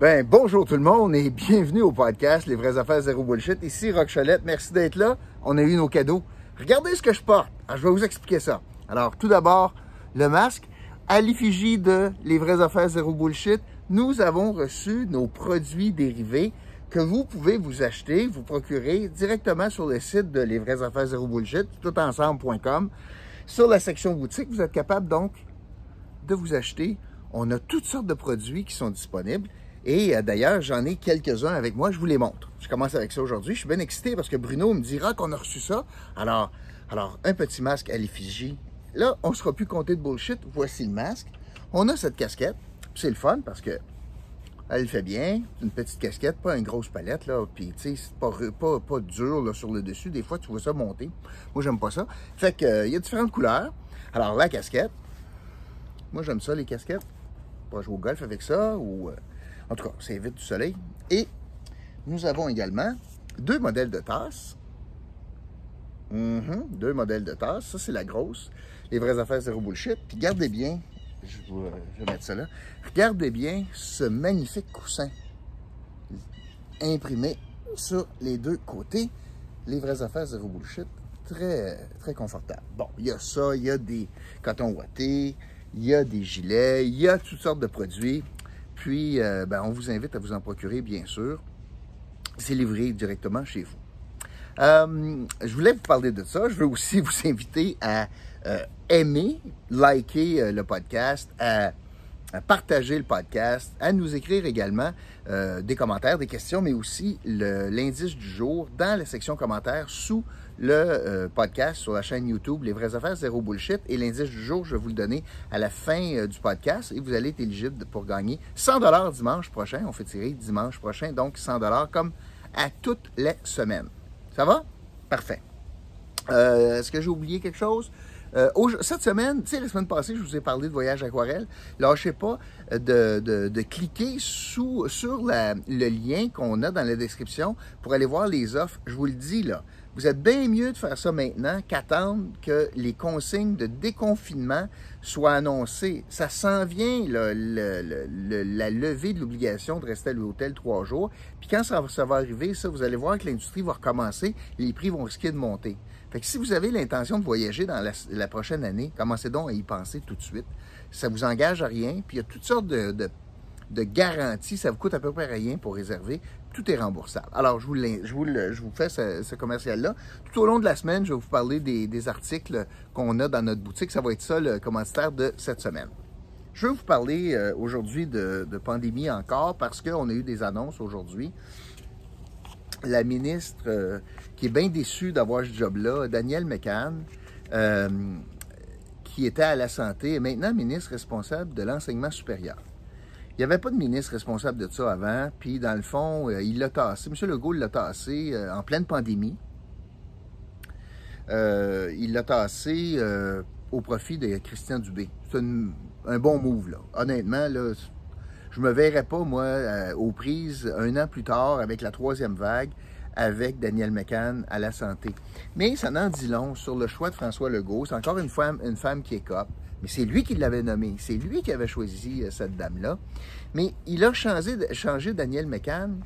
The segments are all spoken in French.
Ben, bonjour tout le monde et bienvenue au podcast Les vraies affaires zéro bullshit. Ici Rock Cholette, merci d'être là. On a eu nos cadeaux. Regardez ce que je porte. Alors, je vais vous expliquer ça. Alors, tout d'abord, le masque. À l'effigie de Les vraies affaires zéro bullshit, nous avons reçu nos produits dérivés que vous pouvez vous acheter, vous procurer directement sur le site de Les vraies affaires zéro bullshit, toutensemble.com. Sur la section boutique, vous êtes capable donc de vous acheter. On a toutes sortes de produits qui sont disponibles. Et euh, d'ailleurs, j'en ai quelques-uns avec moi, je vous les montre. Je commence avec ça aujourd'hui. Je suis bien excité parce que Bruno me dira qu'on a reçu ça. Alors, alors un petit masque à l'effigie. Là, on ne sera plus compté de bullshit. Voici le masque. On a cette casquette. C'est le fun parce que elle fait bien. Une petite casquette, pas une grosse palette, là. Puis, tu sais, c'est pas, pas, pas dur là, sur le dessus. Des fois, tu vois ça monter. Moi, j'aime pas ça. Fait que, euh, y a différentes couleurs. Alors, la casquette. Moi, j'aime ça, les casquettes. Pas jouer au golf avec ça ou. euh, en tout cas, ça évite du soleil. Et nous avons également deux modèles de tasses. Mhm, deux modèles de tasses. Ça, c'est la grosse. Les vraies affaires zéro bullshit. Puis gardez bien, je vais mettre ça là. Regardez bien ce magnifique coussin imprimé sur les deux côtés. Les vraies affaires zéro bullshit. Très, très confortable. Bon, il y a ça, il y a des cotons ouatés, il y a des gilets, il y a toutes sortes de produits. Puis, euh, ben, on vous invite à vous en procurer, bien sûr. C'est livré directement chez vous. Euh, je voulais vous parler de ça. Je veux aussi vous inviter à euh, aimer, liker le podcast, à, à partager le podcast, à nous écrire également des commentaires, des questions, mais aussi l'indice du jour dans la section commentaires sous le euh, podcast sur la chaîne YouTube Les vraies affaires zéro bullshit. Et l'indice du jour, je vais vous le donner à la fin euh, du podcast et vous allez être éligible pour gagner 100 dollars dimanche prochain. On fait tirer dimanche prochain, donc 100 dollars comme à toutes les semaines. Ça va? Parfait. Euh, Est-ce que j'ai oublié quelque chose? Cette semaine, tu sais, la semaine passée, je vous ai parlé de voyage aquarelle. Lâchez pas de, de- cliquer sur le lien qu'on a dans la description pour aller voir les offres. Je vous le dis, là, vous êtes bien mieux de faire ça maintenant qu'attendre que les consignes de déconfinement soient annoncées. Ça s'en vient, la levée de l'obligation de rester à l'hôtel trois jours. Puis quand ça, va- arriver, ça, vous allez voir que l'industrie va recommencer, les prix vont risquer de monter. Fait que si vous avez l'intention de voyager dans la, prochaine année, commencez donc à y penser tout de suite. Ça vous engage à rien, puis il y a toutes sortes de, de garanties, ça vous coûte à peu près rien pour réserver. Tout est remboursable. Alors, je vous, fais ce, commercial-là. Tout au long de la semaine, je vais vous parler des, articles qu'on a dans notre boutique. Ça va être ça le commanditaire de cette semaine. Je veux vous parler euh, aujourd'hui de, de pandémie encore parce qu'on a eu des annonces aujourd'hui. La ministre euh, qui est bien déçue d'avoir ce job-là, Danielle McCann, euh, qui était à la santé, est maintenant ministre responsable de l'enseignement supérieur. Il n'y avait pas de ministre responsable de ça avant, puis dans le fond, euh, il l'a tassé. M. Legault l'a tassé euh, en pleine pandémie. Euh, il l'a tassé au profit de Christian Dubé. C'est un bon move, là. Honnêtement, là, je me verrais pas, moi, aux prises un an plus tard avec la troisième vague, avec Daniel McCann à la santé. Mais ça n'en dit long sur le choix de François Legault. C'est encore une femme, une femme qui cop. Mais c'est lui qui l'avait nommé. C'est lui qui avait choisi euh, cette dame-là. Mais il a changé, changé Daniel McCann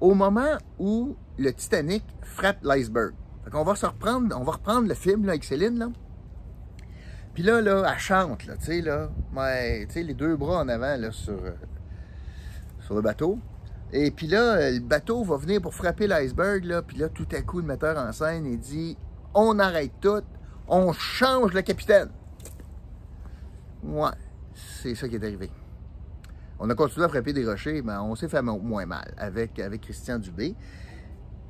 au moment où le Titanic frappe l'iceberg. On va se reprendre, on va reprendre le film avec Céline, là. Puis là, là, elle chante, là, tu sais, là. Ouais, tu sais, les deux bras en avant, là, sur, euh, sur le bateau. Et puis là, euh, le bateau va venir pour frapper l'iceberg, là. Puis là, tout à coup, le metteur en scène, il dit On arrête tout, on change le capitaine. Ouais, c'est ça qui est arrivé. On a continué à frapper des rochers, mais on s'est fait mo- moins mal avec, Christian Dubé.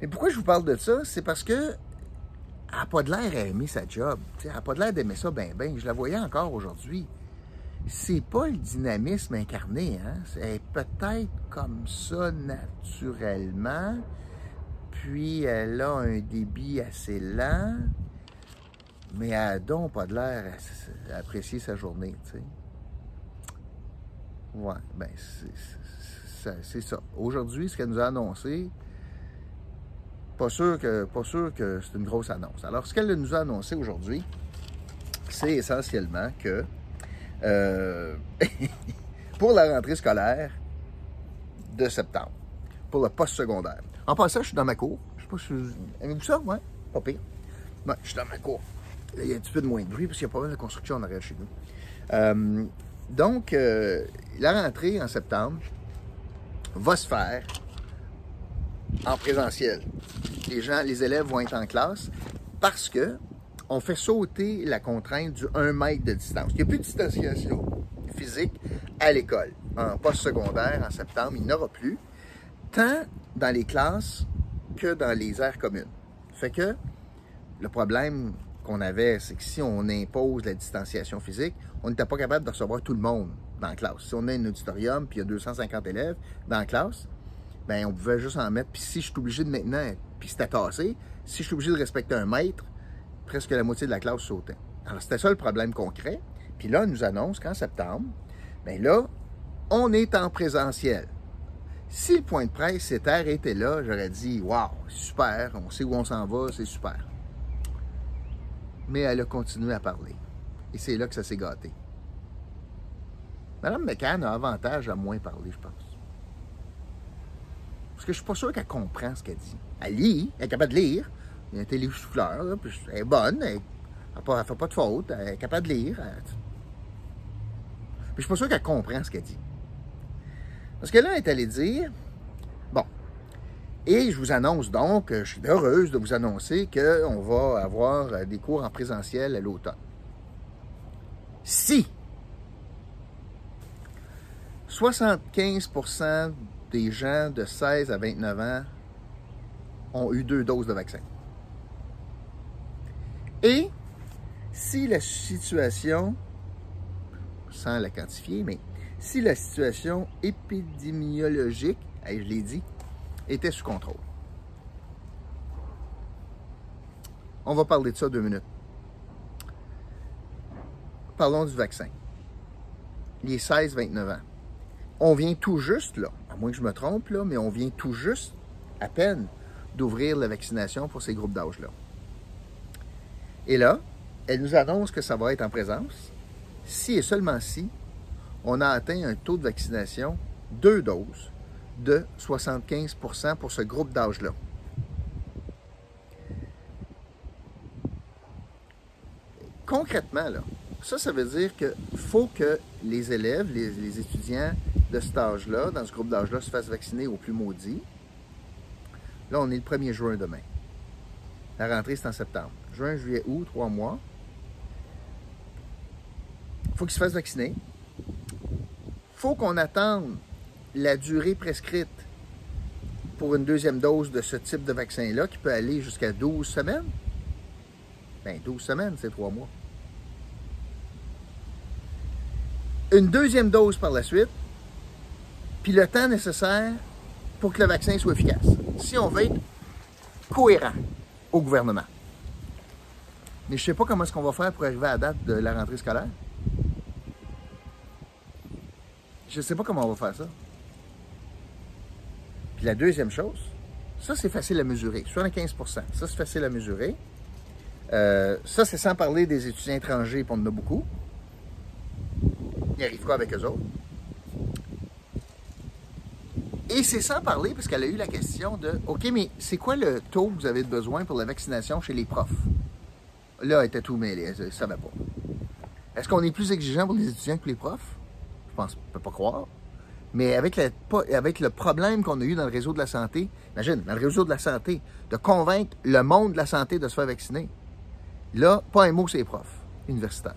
Mais pourquoi je vous parle de ça? C'est parce que elle n'a pas de l'air à aimer sa job. T'sais, elle n'a pas de l'air d'aimer ça ben ben. Je la voyais encore aujourd'hui. C'est pas le dynamisme incarné, hein? C'est peut-être comme ça naturellement. Puis elle a un débit assez lent. Mais elle n'a donc pas de l'air à, apprécier sa journée, tu sais. Ouais, ben c'est- ça-. Aujourd'hui, ce qu'elle nous a annoncé, pas sûr que, que c'est une grosse annonce. Alors, ce qu'elle nous a annoncé aujourd'hui, c'est essentiellement que, euh, pour la rentrée scolaire de septembre, pour le post-secondaire. En passant, je suis dans ma cour. Je sais pas si vous aimez-vous ça, ouais? Pas pire. Je suis dans ma cour. Il y a un petit peu de moins de bruit parce qu'il y a pas mal de construction en arrière chez nous. Euh, donc, euh, la rentrée en septembre va se faire en présentiel. Les gens, les élèves vont être en classe parce que on fait sauter la contrainte du 1 mètre de distance. Il n'y a plus de distanciation physique à l'école. En post-secondaire, en septembre, il n'y en aura plus, tant dans les classes que dans les aires communes. Fait que le problème qu'on avait, c'est que si on impose la distanciation physique, on n'était pas capable de recevoir tout le monde dans la classe. Si on a un auditorium puis il y a 250 élèves dans la classe, ben on pouvait juste en mettre. Puis si je suis obligé de maintenant, puis c'était tassé, si je suis obligé de respecter un mètre, presque la moitié de la classe sautait. Alors c'était ça le problème concret. Puis là, on nous annonce qu'en septembre, ben là, on est en présentiel. Si le point de presse s'était arrêté là, j'aurais dit Waouh, super, on sait où on s'en va, c'est super. Mais elle a continué à parler. Et c'est là que ça s'est gâté. Madame McCann a avantage à moins parler, je pense. Parce que je suis pas sûr qu'elle comprend ce qu'elle dit. Elle lit, elle est capable de lire. Y a un télésouffleur, elle est bonne, elle ne fait pas de faute, elle est capable de lire. Mais je suis pas sûr qu'elle comprend ce qu'elle dit. Parce que là, elle est allée dire, et je vous annonce donc, je suis heureuse de vous annoncer qu'on va avoir des cours en présentiel à l'automne. Si 75% des gens de 16 à 29 ans ont eu deux doses de vaccin. Et si la situation, sans la quantifier, mais si la situation épidémiologique, je l'ai dit, était sous contrôle. On va parler de ça deux minutes. Parlons du vaccin. Les 16-29 ans on vient tout juste, là, à moins que je me trompe, là, mais on vient tout juste, à peine, d'ouvrir la vaccination pour ces groupes d'âge-là. Et là, elle nous annonce que ça va être en présence si et seulement si on a atteint un taux de vaccination, deux doses, de 75% pour ce groupe d'âge-là. Concrètement, là, ça, ça veut dire qu'il faut que les élèves, les étudiants de cet âge-là, dans ce groupe d'âge-là, se fassent vacciner au plus maudit. Là, on est le 1er juin demain. La rentrée, c'est en septembre. Juin, juillet, août, trois mois. Il faut qu'ils se fassent vacciner. Il faut qu'on attende la durée prescrite pour une deuxième dose de ce type de vaccin-là, qui peut aller jusqu'à 12 semaines? Bien, 12 semaines, c'est trois mois. Une deuxième dose par la suite, puis le temps nécessaire pour que le vaccin soit efficace. Si on veut être cohérent au gouvernement. Mais je ne sais pas comment est-ce qu'on va faire pour arriver à la date de la rentrée scolaire. Je ne sais pas comment on va faire ça. La deuxième chose, ça c'est facile à mesurer, 75% Ça c'est facile à mesurer. Euh, ça c'est sans parler des étudiants étrangers, puis on en a beaucoup. Il arrive quoi avec eux autres? Et c'est sans parler, parce qu'elle a eu la question de OK, mais c'est quoi le taux que vous avez besoin pour la vaccination chez les profs? Là, elle était tout mêlée, elle ne savait pas. Est-ce qu'on est plus exigeant pour les étudiants que les profs? Je pense, ne peut pas croire. Mais avec, le problème qu'on a eu dans le réseau de la santé, imagine, dans le réseau de la santé, de convaincre le monde de la santé de se faire vacciner. Là, pas un mot, c'est les profs universitaires.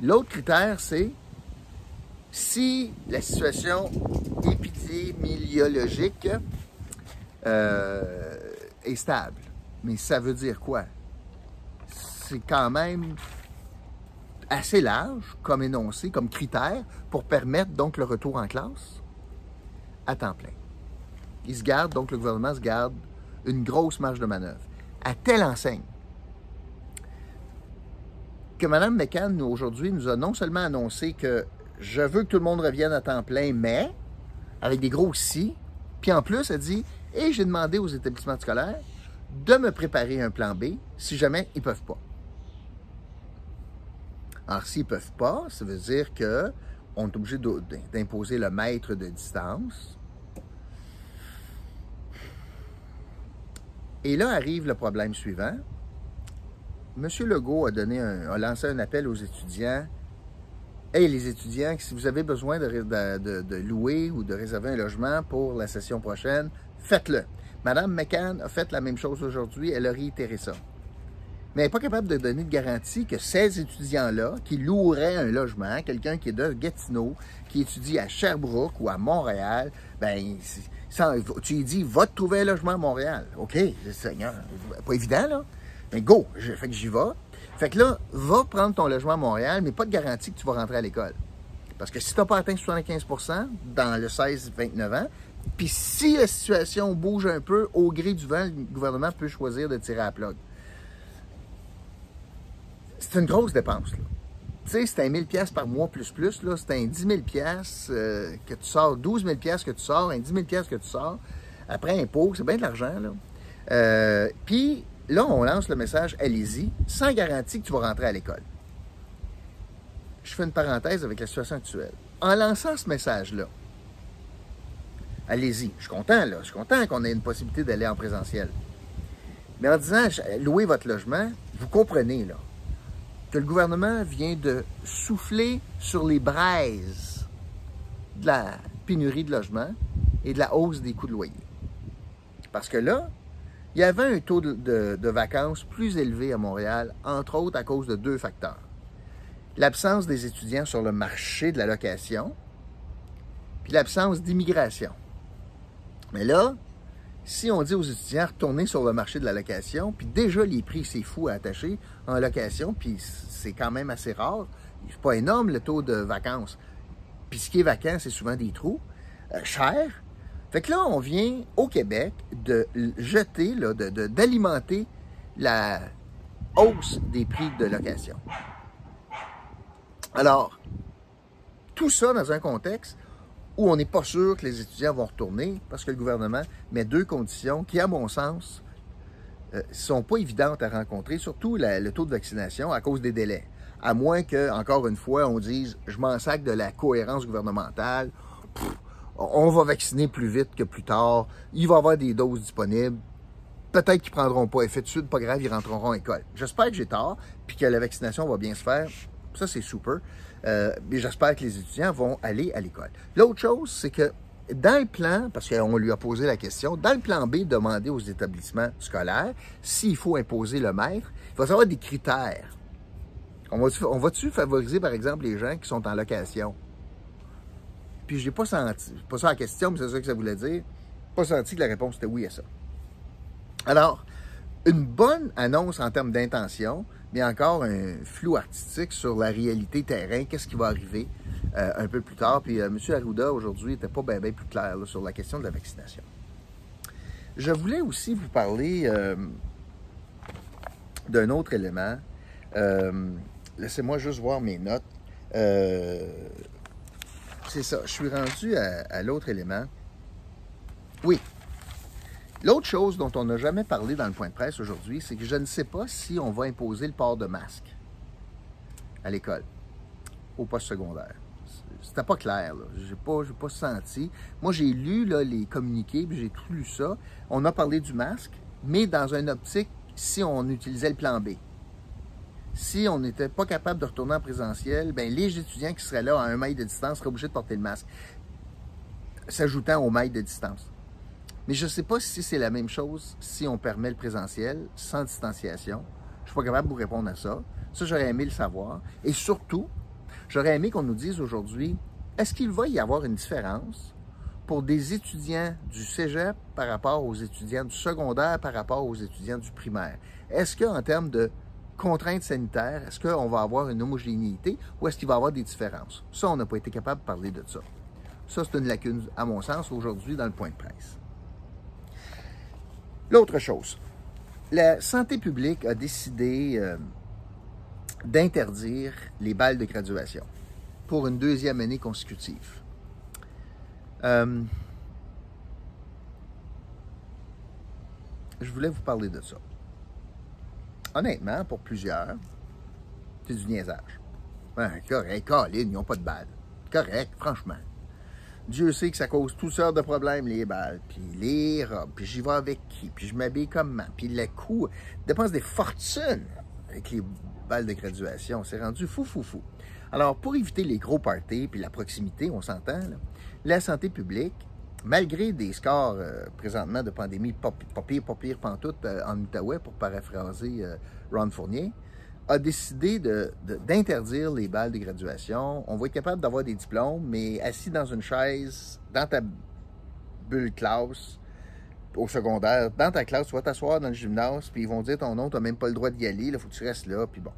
L'autre critère, c'est si la situation épidémiologique euh, est stable. Mais ça veut dire quoi? C'est quand même assez large comme énoncé, comme critère pour permettre donc le retour en classe à temps plein. Il se garde, donc le gouvernement se garde une grosse marge de manœuvre. À telle enseigne que Mme McCann, aujourd'hui, nous a non seulement annoncé que je veux que tout le monde revienne à temps plein, mais avec des gros si. Puis en plus, elle dit, et j'ai demandé aux établissements scolaires de me préparer un plan B si jamais ils ne peuvent pas. Alors, s'ils ne peuvent pas, ça veut dire que on est obligé d'imposer le mètre de distance. Et là arrive le problème suivant. M. Legault a, donné a lancé un appel aux étudiants. Hey, les étudiants, si vous avez besoin de, louer ou de réserver un logement pour la session prochaine, faites-le. Madame McCann a fait la même chose aujourd'hui, elle a réitéré ça. Mais n'est pas capable de donner de garantie que ces étudiants-là, qui loueraient un logement, quelqu'un qui est de Gatineau, qui étudie à Sherbrooke ou à Montréal, ben, tu lui dis, va te trouver un logement à Montréal. OK, Seigneur, pas évident, là. Mais go, fait que j'y vais. Fait que là, va prendre ton logement à Montréal, mais pas de garantie que tu vas rentrer à l'école. Parce que si tu n'as pas atteint 75% dans le 16-29 ans, puis si la situation bouge un peu, au gré du vent, le gouvernement peut choisir de tirer à la plug. C'est une grosse dépense. Tu sais, c'est un 1000 pièces par mois plus plus. Là, c'est un 10 000 pièces que tu sors, 12 000 pièces que tu sors, un 10 000 pièces que tu sors. Après impôt, c'est bien de l'argent. Là. Euh, puis là, on lance le message allez-y, sans garantie que tu vas rentrer à l'école. Je fais une parenthèse avec la situation actuelle. En lançant ce message-là, allez-y. Je suis content, là. Je suis content qu'on ait une possibilité d'aller en présentiel. Mais en disant louez votre logement, vous comprenez, là, que le gouvernement vient de souffler sur les braises de la pénurie de logement et de la hausse des coûts de loyer. Parce que là, il y avait un taux de, de vacances plus élevé à Montréal, entre autres à cause de deux facteurs. L'absence des étudiants sur le marché de la location, puis l'absence d'immigration. Mais là, si on dit aux étudiants retourner sur le marché de la location, puis déjà les prix, c'est fou à attacher en location, puis c'est quand même assez rare. C'est pas énorme le taux de vacances. Puis ce qui est vacant, c'est souvent des trous, euh, chers. Fait que là, on vient au Québec de jeter, d'alimenter la hausse des prix de location. Alors, tout ça dans un contexte où on n'est pas sûr que les étudiants vont retourner parce que le gouvernement met deux conditions qui, à mon sens, ne euh, sont pas évidentes à rencontrer, surtout le taux de vaccination à cause des délais. À moins que, encore une fois, on dise je m'en sac de la cohérence gouvernementale, on va vacciner plus vite que plus tard, il va y avoir des doses disponibles. Peut-être qu'ils ne prendront pas effet de suite, pas grave, ils rentreront à l'école. J'espère que j'ai tort, puis que la vaccination va bien se faire. Ça, c'est super. Euh, j'espère que les étudiants vont aller à l'école. L'autre chose, c'est que dans le plan, parce qu'on lui a posé la question, dans le plan B, demander aux établissements scolaires s'il faut imposer le maître, il va y avoir des critères. On va-tu favoriser, par exemple, les gens qui sont en location? Puis je n'ai pas senti, pas ça la question, mais c'est ça que ça voulait dire, pas senti que la réponse était oui à ça. Alors, une bonne annonce en termes d'intention, mais encore un flou artistique sur la réalité terrain, qu'est-ce qui va arriver euh, un peu plus tard? Puis euh, M. Arruda, aujourd'hui, n'était pas bien plus clair sur la question de la vaccination. Je voulais aussi vous parler euh, d'un autre élément. Laissez-moi juste voir mes notes. C'est ça, je suis rendu à l'autre élément. Oui, L'autre chose dont on n'a jamais parlé dans le point de presse aujourd'hui, c'est que je ne sais pas si on va imposer le port de masque à l'école, au poste secondaire. C'était pas clair, Je n'ai pas, pas senti. Moi, j'ai lu les communiqués, puis j'ai tout lu ça. On a parlé du masque, mais dans une optique, si on utilisait le plan B. Si on n'était pas capable de retourner en présentiel, ben les étudiants qui seraient là à un mètre de distance seraient obligés de porter le masque, s'ajoutant au mètre de distance. Mais je ne sais pas si c'est la même chose si on permet le présentiel sans distanciation. Je ne suis pas capable de vous répondre à ça. Ça, j'aurais aimé le savoir. Et surtout, j'aurais aimé qu'on nous dise aujourd'hui, est-ce qu'il va y avoir une différence pour des étudiants du cégep par rapport aux étudiants du secondaire par rapport aux étudiants du primaire? Est-ce qu'en termes de contraintes sanitaires, est-ce qu'on va avoir une homogénéité ou est-ce qu'il va y avoir des différences? Ça, on n'a pas été capable de parler de ça. Ça, c'est une lacune, à mon sens, aujourd'hui dans le point de presse. L'autre chose, la santé publique a décidé euh, d'interdire les balles de graduation pour une deuxième année consécutive. Euh, je voulais vous parler de ça. Honnêtement, pour plusieurs, c'est du niaisage. Un correct, ils n'ont pas de balles. Correct, franchement. Dieu sait que ça cause toutes sortes de problèmes, les balles, puis les robes, puis j'y vais avec qui, puis je m'habille comment, puis le coût, dépense des fortunes avec les balles de graduation. C'est rendu fou, fou, fou. Alors, pour éviter les gros parties, puis la proximité, on s'entend, la santé publique, malgré des scores euh, présentement de pandémie pas, pire, pas pire pantoute euh, en Outaouais, pour paraphraser euh, Ron Fournier, a décidé d'interdire les balles de graduation. On va être capable d'avoir des diplômes, mais assis dans une chaise, dans ta bulle classe, au secondaire, dans ta classe, tu vas t'asseoir dans le gymnase, puis ils vont dire ton nom, tu n'as même pas le droit d'y aller, il faut que tu restes là, puis bon.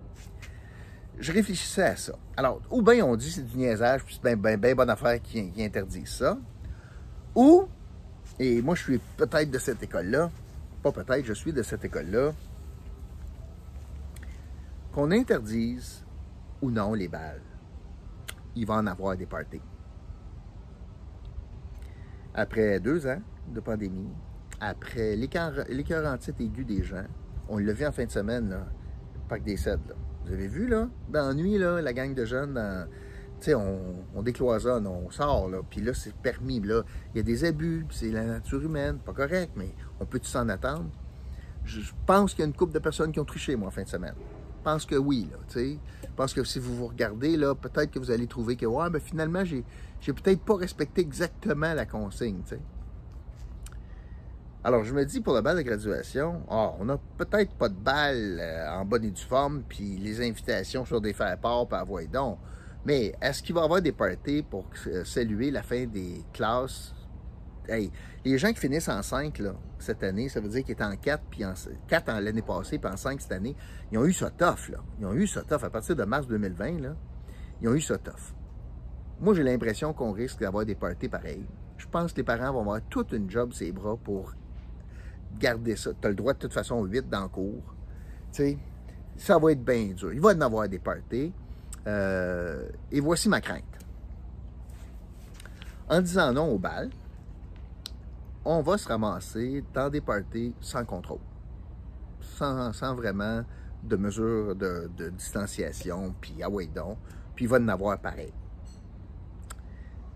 Je réfléchissais à ça. Alors, ou bien on dit c'est du niaisage, puis c'est bien ben, bonne affaire qui, qui interdit ça, ou, et moi je suis peut-être de cette école-là, pas peut-être, je suis de cette école-là, qu'on interdise ou non les balles, il va en avoir des parties. Après deux ans de pandémie, après l'écœur en titre aigu des gens, on l'a vu en fin de semaine, là, Parc des Cèdres. Vous avez vu, là, dans la nuit, là, la gang de jeunes, on, on décloisonne, on sort, puis là, c'est permis. Il y a des abus, c'est la nature humaine, pas correct, mais on peut s'en attendre? Je pense qu'il y a une couple de personnes qui ont triché, moi, en fin de semaine. Pense que oui, là, tu sais. Je pense que si vous vous regardez, là, peut-être que vous allez trouver que, ouais, ben finalement, j'ai, j'ai peut-être pas respecté exactement la consigne, tu sais. Alors, je me dis, pour la balle de graduation, oh, on n'a peut-être pas de balle euh, en bonne et due forme, puis les invitations sur des faire-part, puis avoir donc. Mais est-ce qu'il va y avoir des parties pour euh, saluer la fin des classes? Les gens qui finissent en 5 là, cette année, ça veut dire qu'ils étaient en 4, puis en 4 l'année passée, puis en 5 cette année, ils ont eu ça tough. Là. Ils ont eu ça tough. À partir de mars 2020, là, ils ont eu ça tough. Moi, j'ai l'impression qu'on risque d'avoir des parties pareilles. Je pense que les parents vont avoir toute une job ses bras pour garder ça. Tu as le droit de toute façon 8 dans le cours. Ça va être bien dur. Il va y en avoir des parties. Euh, et voici ma crainte. En disant non au bal, on va se ramasser dans des parties sans contrôle, sans, vraiment de mesures de, distanciation, puis ah ouais donc, puis il va en avoir pareil.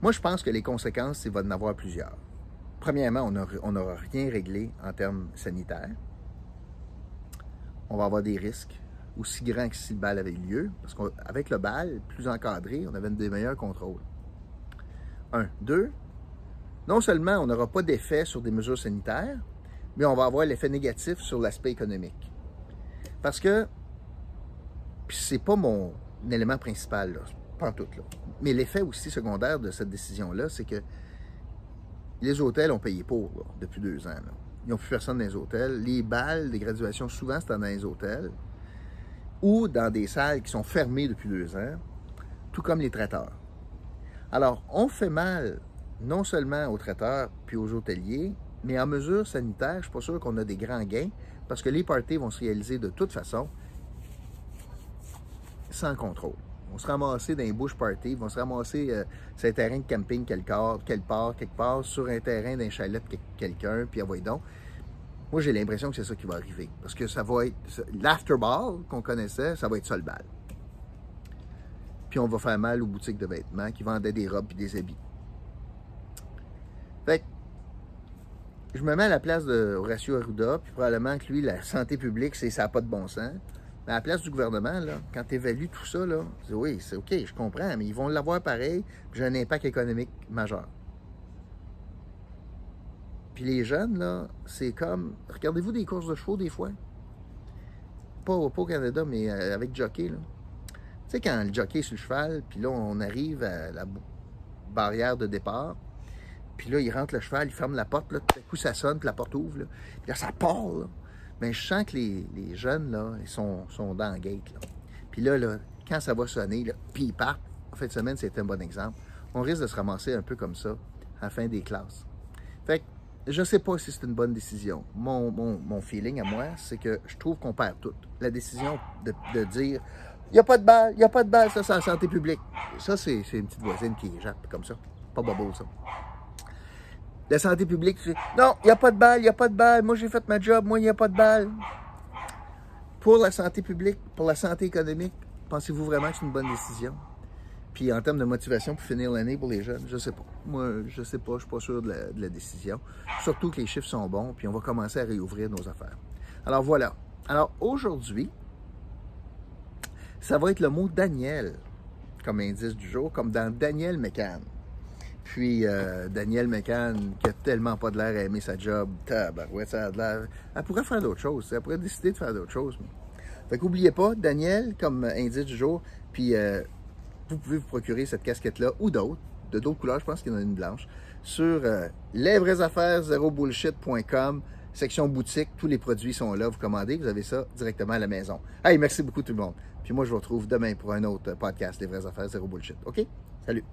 Moi, je pense que les conséquences, il va en avoir plusieurs. Premièrement, on n'aura rien réglé en termes sanitaires. On va avoir des risques aussi grands que si le bal avait eu lieu, parce qu'avec le bal, plus encadré, on avait des meilleurs contrôles. Un. Deux, non seulement on n'aura pas d'effet sur des mesures sanitaires, mais on va avoir l'effet négatif sur l'aspect économique. Parce que, puis c'est pas mon élément principal, pas en tout. Mais l'effet aussi secondaire de cette décision-là, c'est que les hôtels ont payé pour depuis deux ans. Ils n'ont plus personne dans les hôtels. Les balles des graduations, souvent, c'est dans les hôtels ou dans des salles qui sont fermées depuis deux ans, tout comme les traiteurs. Alors, on fait mal non seulement aux traiteurs puis aux hôteliers, mais en mesure sanitaire, je ne suis pas sûr qu'on a des grands gains parce que les parties vont se réaliser de toute façon sans contrôle. On se ramasser dans les bush parties, vont se ramasser euh, sur un terrain de camping quelque part, quelque part, quelque part, sur un terrain d'un chalet de quelqu'un, puis envoyez donc. Moi, j'ai l'impression que c'est ça qui va arriver. Parce que ça va être. L'afterball qu'on connaissait, ça va être ça le bal. Puis on va faire mal aux boutiques de vêtements qui vendaient des robes et des habits. Fait je me mets à la place de Horacio Arruda, puis probablement que lui, la santé publique, ça n'a pas de bon sens. Mais à la place du gouvernement, là, quand tu évalues tout ça, là, tu dis oui, c'est OK, je comprends, mais ils vont l'avoir pareil, puis j'ai un impact économique majeur. Puis les jeunes, là, c'est comme. Regardez-vous des courses de chevaux des fois? Pas, pas au Canada, mais euh, avec jockey, là. Tu sais, quand le jockey est sur le cheval, puis là, on arrive à la barrière de départ, puis là, il rentre le cheval, il ferme la porte, là, tout à coup, ça sonne, puis la porte ouvre, là. Puis là, ça part, là. Mais je sens que les, jeunes, là, ils sont, sont dans le gate. Puis là, quand ça va sonner, puis ils partent, en fin de semaine, c'est un bon exemple. On risque de se ramasser un peu comme ça à la fin des classes. Fait que, je ne sais pas si c'est une bonne décision. Mon, feeling à moi, c'est que je trouve qu'on perd tout. La décision de, dire il n'y a pas de balle, il n'y a pas de balle, ça, c'est la santé publique. Ça, c'est une petite voisine qui jappe comme ça. Pas bobo, ça la santé publique, non, il n'y a pas de balle, il n'y a pas de balle, moi j'ai fait ma job, moi il n'y a pas de balle. Pour la santé publique, pour la santé économique, pensez-vous vraiment que c'est une bonne décision? Puis en termes de motivation pour finir l'année pour les jeunes, je sais pas. Moi, je sais pas, je suis pas sûr de la, de la décision. Surtout que les chiffres sont bons, puis on va commencer à réouvrir nos affaires. Alors voilà. Alors aujourd'hui, ça va être le mot Daniel comme indice du jour, comme dans Daniel McCann. Puis euh, Daniel McCann, qui a tellement pas de l'air à aimer sa job, ça a. Elle pourrait faire d'autres choses. Elle pourrait décider de faire d'autres choses. Fait qu'oubliez pas, Daniel, comme indice du jour, puis euh, vous pouvez vous procurer cette casquette-là ou d'autres, de d'autres couleurs, je pense qu'il y en a une blanche, sur euh, lesvraiesaffaires0bullshit.com, section boutique, tous les produits sont là, vous commandez, vous avez ça directement à la maison. Hey, merci beaucoup tout le monde. Puis moi, je vous retrouve demain pour un autre podcast, Les vraies affaires, zéro bullshit. OK? Salut!